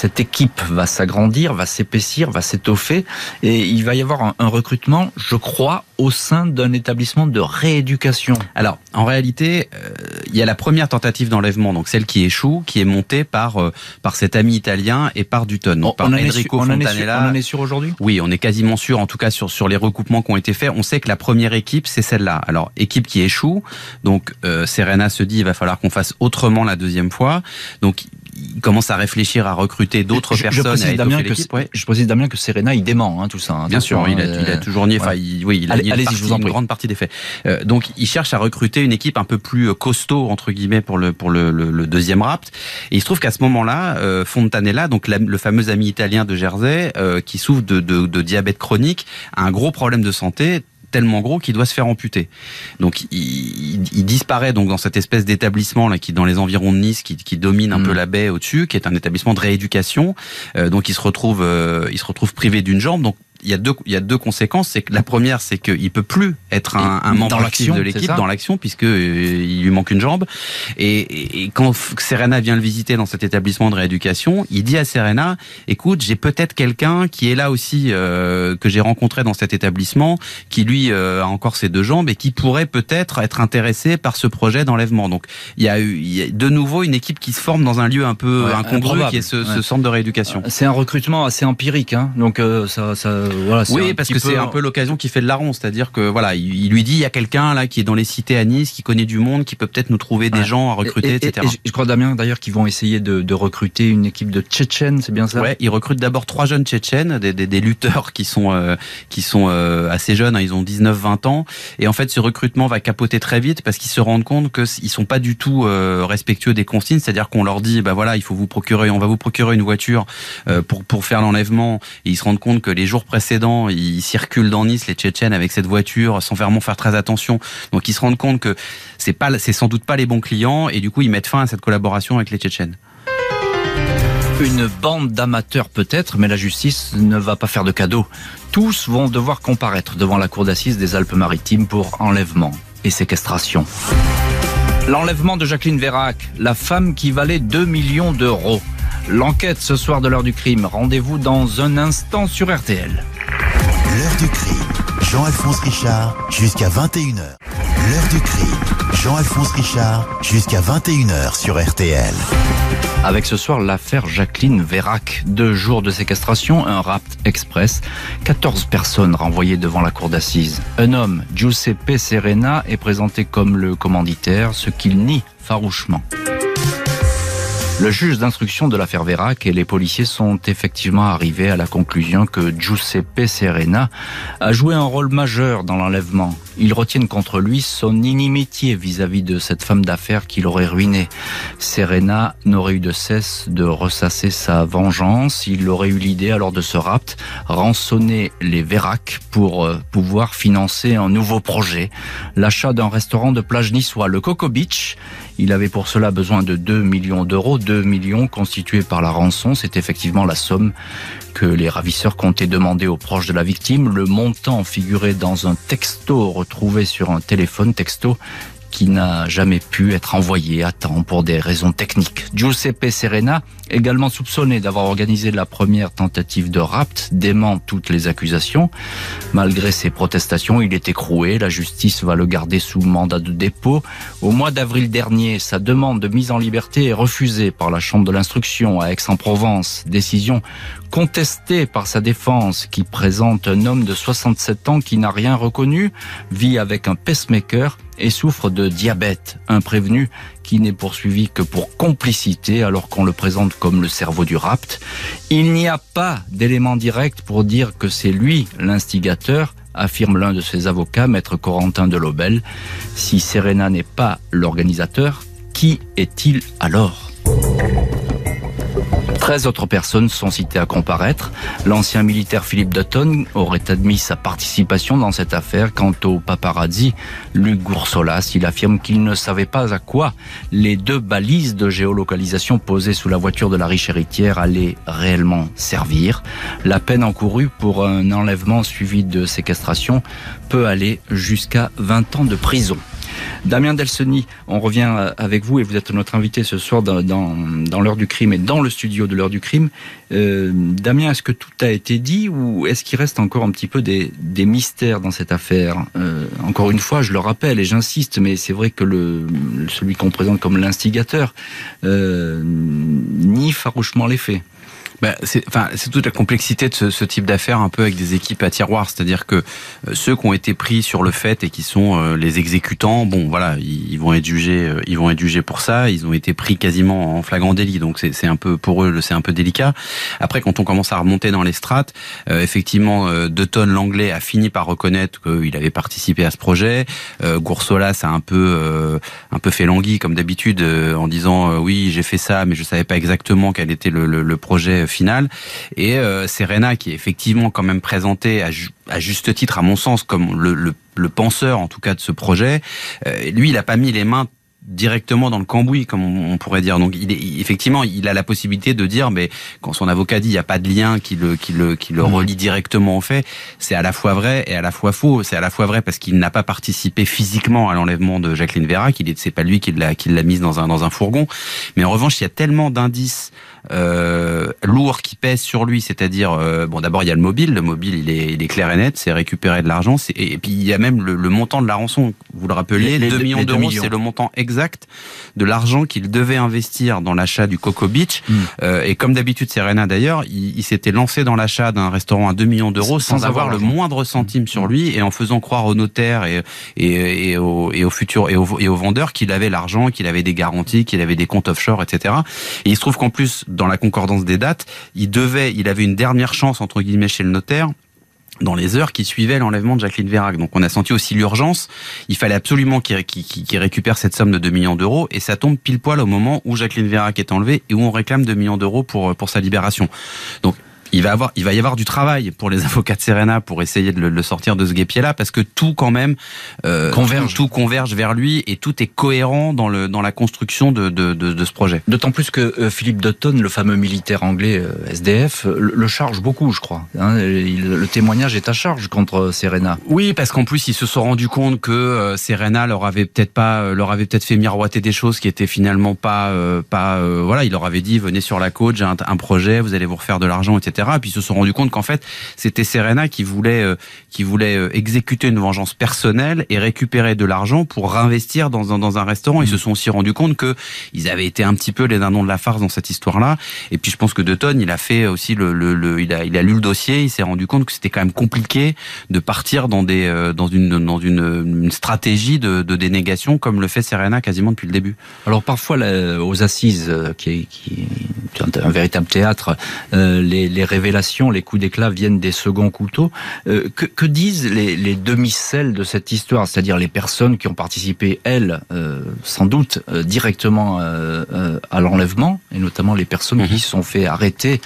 Cette équipe va s'agrandir, va s'épaissir, va s'étoffer et il va y avoir un, un recrutement, je crois, au sein d'un établissement de rééducation. Alors, en réalité, euh, il y a la première tentative d'enlèvement, donc celle qui échoue, qui est montée par euh, par cet ami italien et par Dutton, donc par on, sûr, Enrico on en est sûr- Fontanella. on en est sûr aujourd'hui? Oui, on est quasiment sûr, en tout cas sur sur les recoupements qui ont été faits. On sait que la première équipe, c'est celle-là. Alors, équipe qui échoue. Donc, euh, Serena se dit, il va falloir qu'on fasse autrement la deuxième fois. Donc, il commence à réfléchir à recruter d'autres Je- je personnes précise, à Damien, que. Ouais. je précise Damien que Serena il dément hein, tout ça. hein, Bien sûr, il a, hein, il a euh, toujours nié. voilà. Enfin, il, oui, il a nié une, allez-y, je partie, vous en une prie. grande partie des faits. Euh, donc, il cherche à recruter une équipe un peu plus euh, costaud entre guillemets pour le pour le, le, le deuxième rapt. Et il se trouve qu'à ce moment-là, euh, Fontanella, donc la- le fameux ami italien de Jersey, euh, qui souffre de, de, de diabète chronique, a un gros problème de santé tellement gros qu'il doit se faire amputer. Donc il, il- disparaît donc dans cette espèce d'établissement là qui dans les environs de Nice qui, qui domine un Mm. peu la baie au-dessus, qui est un établissement de rééducation. Euh, donc il se retrouve euh, il se retrouve privé d'une jambe. Donc il y a deux il y a deux conséquences, c'est que la première c'est qu'il peut plus être un, un membre actif de l'équipe dans l'action puisque euh, il lui manque une jambe. Et, et- et quand Serena vient le visiter dans cet établissement de rééducation, il dit à Serena "Écoute, j'ai peut-être quelqu'un qui est là aussi euh, que j'ai rencontré dans cet établissement, qui lui euh, a encore ses deux jambes et qui pourrait peut-être être intéressé par ce projet d'enlèvement." Donc il y a eu il y a de nouveau une équipe qui se forme dans un lieu un peu Ouais, incongru qui est ce, ce centre de rééducation. C'est un recrutement assez empirique, hein. donc euh, ça, ça, voilà. Oui, un parce que c'est un peu l'occasion qui fait le larron, c'est-à-dire que voilà, il, il lui dit il y a quelqu'un là qui est dans les cités à Nice, qui connaît du monde, qui peut peut-être nous trouver des Ouais. gens à recruter, Et- et- etc. et je crois Damien d'ailleurs qu'ils vont essayer de, de recruter une équipe de Tchétchènes, c'est bien ça? Ouais, ils recrutent d'abord trois jeunes tchétchènes, des, des, des lutteurs qui sont euh, qui sont euh, assez jeunes, hein, ils ont 19-20 ans, et en fait ce recrutement va capoter très vite parce qu'ils se rendent compte que ils sont pas du tout euh, respectueux des consignes, c'est-à-dire qu'on leur dit bah voilà il faut vous procurer, on va vous procurer une voiture pour pour faire l'enlèvement, et ils se rendent compte que les jours précédents ils circulent dans Nice les tchétchènes avec cette voiture sans vraiment faire très attention, donc ils se rendent compte que c'est pas c'est sans doute pas les bons clients, et du coup ils mettent fin à cette collaboration avec les tchétchènes. Une bande d'amateurs peut-être, mais la justice ne va pas faire de cadeaux. Tous vont devoir comparaître devant la cour d'assises des Alpes-Maritimes pour enlèvement et séquestration. L'enlèvement de Jacqueline Vérac, la femme qui valait 2 millions d'euros. L'enquête ce soir de l'heure du crime. Rendez-vous dans un instant sur RTL. L'heure du crime. Jean-Alphonse Richard jusqu'à 21h. L'heure du crime. Jean-Alphonse Richard jusqu'à 21h sur RTL. Avec ce soir l'affaire Jacqueline Vérac. Deux jours de séquestration, un rapt express, 14 personnes renvoyées devant la cour d'assises. Un homme, Giuseppe Serena, est présenté comme le commanditaire, ce qu'il nie farouchement. Le juge d'instruction de l'affaire Vérac et les policiers sont effectivement arrivés à la conclusion que Giuseppe Serena a joué un rôle majeur dans l'enlèvement. Ils retiennent contre lui son inimitié vis-à-vis de cette femme d'affaires qu'il aurait ruinée. Serena n'aurait eu de cesse de ressasser sa vengeance. Il aurait eu l'idée alors de ce rapt, rançonner les Vérac pour euh, pouvoir financer un nouveau projet, l'achat d'un restaurant de plage niçois, le Coco Beach. Il avait pour cela besoin de 2 millions d'euros, 2 millions constitués par la rançon. C'est effectivement la somme que les ravisseurs comptaient demander aux proches de la victime. Le montant figurait dans un texto retrouvé sur un téléphone texto qui n'a jamais pu être envoyé à temps pour des raisons techniques. Giuseppe Serena, également soupçonné d'avoir organisé la première tentative de rapt, dément toutes les accusations. Malgré ses protestations, il est écroué. La justice va le garder sous mandat de dépôt. Au mois d'avril dernier, sa demande de mise en liberté est refusée par la Chambre de l'instruction à Aix-en-Provence. Décision contestée par sa défense qui présente un homme de 67 ans qui n'a rien reconnu, vit avec un pacemaker et souffre de diabète. Un prévenu qui n'est poursuivi que pour complicité alors qu'on le présente comme le cerveau du rapt. Il n'y a pas d'élément direct pour dire que c'est lui l'instigateur affirme l'un de ses avocats, maître Corentin de Lobel. Si Serena n'est pas l'organisateur, qui est-il alors? 13 autres personnes sont citées à comparaître. L'ancien militaire Philippe Dutton aurait admis sa participation dans cette affaire. Quant au paparazzi, Luc Goursolas, il affirme qu'il ne savait pas à quoi les deux balises de géolocalisation posées sous la voiture de la riche héritière allaient réellement servir. La peine encourue pour un enlèvement suivi de séquestration peut aller jusqu'à 20 ans de prison. Damien Delseny, on revient euh, avec vous et vous êtes notre invité ce soir dans, l'heure du crime et dans le studio de l'heure du crime. Euh, Damien, est-ce que tout a été dit ou est-ce qu'il reste encore un petit peu des, mystères dans cette affaire? Euh, Encore une fois, je le rappelle et j'insiste, mais c'est vrai que celui qu'on présente comme l'instigateur nie farouchement les faits. Bah, c'est enfin c'est toute la complexité de ce, ce type d'affaires un peu avec des équipes à tiroir, c'est-à-dire que euh, ceux qui ont été pris sur le fait et qui sont euh, les exécutants, bon voilà, ils, vont être jugés, euh, ils vont être jugés pour ça. Ils ont été pris quasiment en flagrant délit, donc c'est un peu pour eux, c'est un peu délicat. Après, quand on commence à remonter dans les strates, effectivement, De Tonne l'anglais a fini par reconnaître qu'il avait participé à ce projet. Goursolas a un peu un peu fait languille comme d'habitude en disant oui j'ai fait ça, mais je savais pas exactement quel était le, le, le projet finale. Et euh, Serena, qui est effectivement quand même présenté à, juste titre, à mon sens, comme le, penseur en tout cas de ce projet, euh, lui, il a pas mis les mains directement dans le cambouis, comme on pourrait dire. Donc, il est, effectivement, il a la possibilité de dire, mais quand son avocat dit il n'y a pas de lien qui le, qui le, qui le mmh. relie directement au fait, c'est à la fois vrai et à la fois faux. C'est à la fois vrai parce qu'il n'a pas participé physiquement à l'enlèvement de Jacqueline Vera, qu'il c'est pas lui qui l'a, qui l'a mise dans un, dans un fourgon. Mais en revanche, il y a tellement d'indices euh, lourds qui pèsent sur lui, c'est-à-dire, euh, bon, d'abord il y a le mobile. Le mobile, il est, il est clair et net, c'est récupérer de l'argent. Et, et puis il y a même le, le, montant de la rançon. Vous le rappelez, les, 2 millions d'euros, c'est le montant exact exact de l'argent qu'il devait investir dans l'achat du Coco Beach. Hmm. Euh, et comme d'habitude, Serena d'ailleurs, il, s'était lancé dans l'achat d'un restaurant à 2 millions d'euros sans, avoir, le moindre centime sur hmm. lui et en faisant croire aux notaires et, et, et, aux, et aux futurs et aux, et aux vendeurs qu'il avait l'argent, qu'il avait des garanties, qu'il avait des comptes offshore, etc. Et il se trouve qu'en plus, dans la concordance des dates, il devait, il avait une dernière chance entre guillemets chez le notaire dans les heures qui suivaient l'enlèvement de Jacqueline Vérac. Donc on a senti aussi l'urgence. Il fallait absolument qu'il récupère cette somme de 2 millions d'euros et ça tombe pile poil au moment où Jacqueline Vérac est enlevée et où on réclame 2 millions d'euros pour, pour sa libération. Donc il va avoir, il va y avoir du travail pour les avocats de Serena pour essayer de le, sortir de ce guépier-là, parce que tout quand même euh, converge, tout, converge vers lui et tout est cohérent dans le dans la construction de de, de, ce projet. D'autant plus que euh, Philippe Dutton, le fameux militaire anglais euh, SDF, le, charge beaucoup, je crois. Hein, le témoignage est à charge contre Serena. Oui, parce qu'en plus ils se sont rendus compte que Serena leur avait peut-être pas leur avait peut-être fait miroiter des choses qui étaient finalement pas pas voilà, il leur avait dit venez sur la côte, j'ai un, un projet, vous allez vous refaire de l'argent, etc. Et puis ils se sont rendus compte qu'en fait, c'était Serena qui voulait, euh, qui voulait euh, exécuter une vengeance personnelle et récupérer de l'argent pour réinvestir dans un, dans un restaurant. Ils se sont aussi rendus compte que ils avaient été un petit peu les dindons de la farce dans cette histoire-là. Et puis je pense que De il a fait aussi le, le, il a, il a lu le dossier. Il s'est rendu compte que c'était quand même compliqué de partir dans des, euh, dans une, dans une, une stratégie de, de, dénégation comme le fait Serena quasiment depuis le début. Alors parfois aux assises, qui est, qui est un véritable théâtre, les, les révélations, les coups d'éclat viennent des seconds couteaux. Euh, que, disent les, les demi-celles de cette histoire, c'est-à-dire les personnes qui ont participé, elles, euh, sans doute euh, directement à l'enlèvement, et notamment les personnes qui mhm. se sont fait arrêter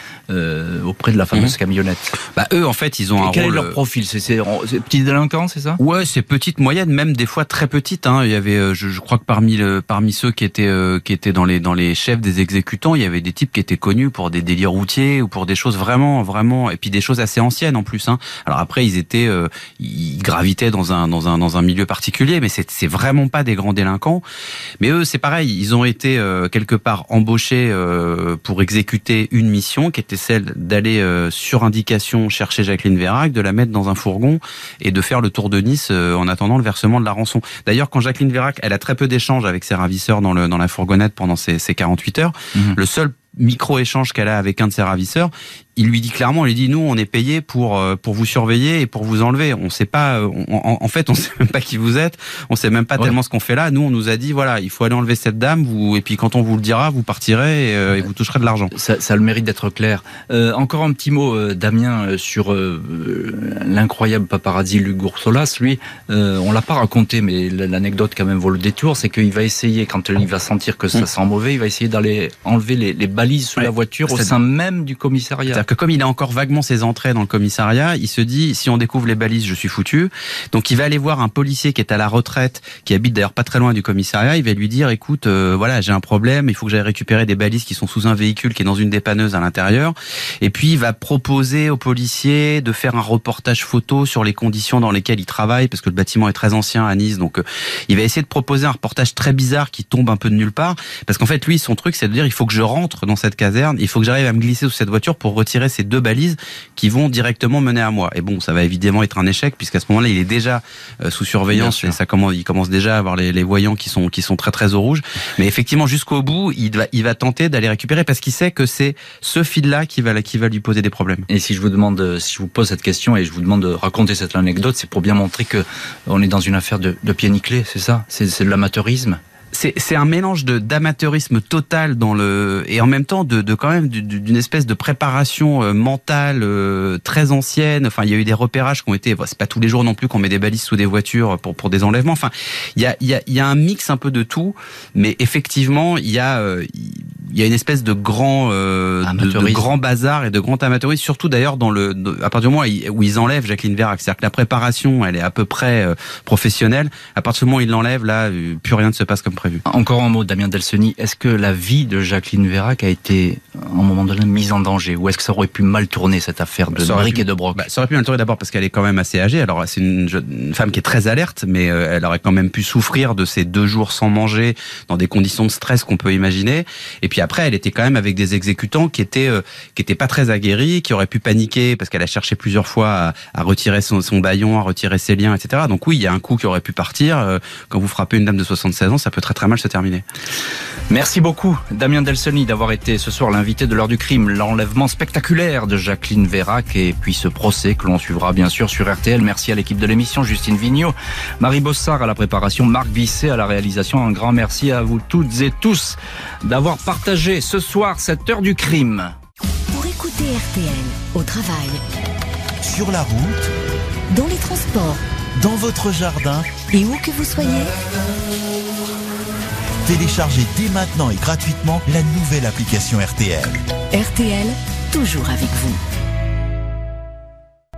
auprès de la fameuse mhm. camionnette bah, Eux, en fait, ils ont et un quel est leur profil? C'est petits délinquants, c'est ça? Ouais, c'est petite, moyenne, même des fois très petite. Hein. Il y avait, je, je, crois que parmi, le, parmi ceux qui étaient, qui étaient dans, les, dans les chefs des exécutants, il y avait des types qui étaient connus pour des délires routiers ou pour des choses vraies vraiment, vraiment, et puis des choses assez anciennes en plus. Hein. Alors après, ils étaient, euh, ils gravitaient dans un, dans un, dans un milieu particulier, mais c'est, c'est vraiment pas des grands délinquants. Mais eux, c'est pareil, ils ont été euh, quelque part embauchés euh, pour exécuter une mission qui était celle d'aller sur indication chercher Jacqueline Vérac, de la mettre dans un fourgon et de faire le tour de Nice en attendant le versement de la rançon. D'ailleurs, quand Jacqueline Vérac, elle a très peu d'échanges avec ses ravisseurs dans, le, dans la fourgonnette pendant ces, ces 48 heures, mhm. le seul micro-échange qu'elle a avec un de ses ravisseurs, il lui dit clairement, il lui dit nous on est payé pour euh, pour vous surveiller et pour vous enlever. On sait pas, euh, en, fait on sait même pas qui vous êtes, on sait même pas tellement ce qu'on fait là. Nous on nous a dit voilà il faut aller enlever cette dame, vous et puis quand on vous le dira vous partirez et, euh, vous toucherez de l'argent. Ça, ça, a le mérite d'être clair. encore un petit mot Damien sur l'incroyable paparazzi Luc Goursolas. Lui on l'a pas raconté mais l'anecdote quand même vaut le détour, c'est qu'il va essayer quand il va sentir que ça mm. sent mauvais, il va essayer d'aller enlever les, les balises sous la voiture au sein même du commissariat que comme il a encore vaguement ses entrées dans le commissariat, il se dit si on découvre les balises, je suis foutu. Donc il va aller voir un policier qui est à la retraite, qui habite d'ailleurs pas très loin du commissariat. Il va lui dire écoute, euh, voilà, j'ai un problème, il faut que j'aille récupérer des balises qui sont sous un véhicule qui est dans une dépanneuse à l'intérieur. Et puis il va proposer au policier de faire un reportage photo sur les conditions dans lesquelles il travaille, parce que le bâtiment est très ancien à Nice. Donc euh, il va essayer de proposer un reportage très bizarre qui tombe un peu de nulle part, parce qu'en fait lui son truc c'est de dire il faut que je rentre dans cette caserne, il faut que j'arrive à me glisser sous cette voiture pour retirer ces deux balises qui vont directement mener à moi. Et bon, ça va évidemment être un échec puisqu'à ce moment-là, il est déjà euh, sous surveillance et ça commence, il commence déjà à avoir les, les, voyants qui sont qui sont très très au rouge. Mais effectivement, jusqu'au bout, il va il va tenter d'aller récupérer parce qu'il sait que c'est ce fil-là qui va qui va lui poser des problèmes. Et si je vous demande, si je vous pose cette question et je vous demande de raconter cette anecdote, c'est pour bien montrer que on est dans une affaire de, de pied nickelé, c'est ça? C'est de l'amateurisme? C'est un mélange de d'amateurisme total dans le et en même temps de, de quand même d'une espèce de préparation euh, mentale euh, très ancienne. Enfin, il y a eu des repérages qui ont été. c'est pas tous les jours non plus qu'on met des balises sous des voitures pour pour des enlèvements. Enfin, il y a il y a il y a un mix un peu de tout, mais effectivement, il y a euh, il y a une espèce de grand de, grand bazar et de grand amateurisme, surtout d'ailleurs dans le à partir du moment où ils enlèvent Jacqueline Vérac, c'est-à-dire que la préparation, elle est à peu près professionnelle. À partir du moment où ils l'enlèvent, là, plus rien ne se passe comme encore un mot, Damien Delseny. Est-ce que la vie de Jacqueline Vérac a été, à un moment donné, mise en danger? Ou est-ce que ça aurait pu mal tourner, cette affaire de briques et de broc bah, Ça aurait pu mal tourner d'abord parce qu'elle est quand même assez âgée. Alors, c'est une, femme qui est très alerte, mais euh, elle aurait quand même pu souffrir de ces deux jours sans manger, dans des conditions de stress qu'on peut imaginer. Et puis après, elle était quand même avec des exécutants qui étaient, euh, qui étaient pas très aguerris, qui auraient pu paniquer parce qu'elle a cherché plusieurs fois à, retirer son, son, baillon, à retirer ses liens, etc. Donc oui, il y a un coup qui aurait pu partir. Euh, quand vous frappez une dame de 76 ans, ça peut très très mal se terminer. Merci beaucoup, Damien Delsoni, d'avoir été ce soir l'invité de l'heure du crime. L'enlèvement spectaculaire de Jacqueline Vérac et puis ce procès que l'on suivra bien sûr sur RTL. Merci à l'équipe de l'émission, Justine Vignot, Marie Bossard à la préparation, Marc Bisset à la réalisation. Un grand merci à vous toutes et tous d'avoir partagé ce soir cette heure du crime. Pour écouter RTL au travail, sur la route, dans les transports, dans votre jardin et où que vous soyez. Téléchargez dès maintenant et gratuitement la nouvelle application RTL. RTL, toujours avec vous.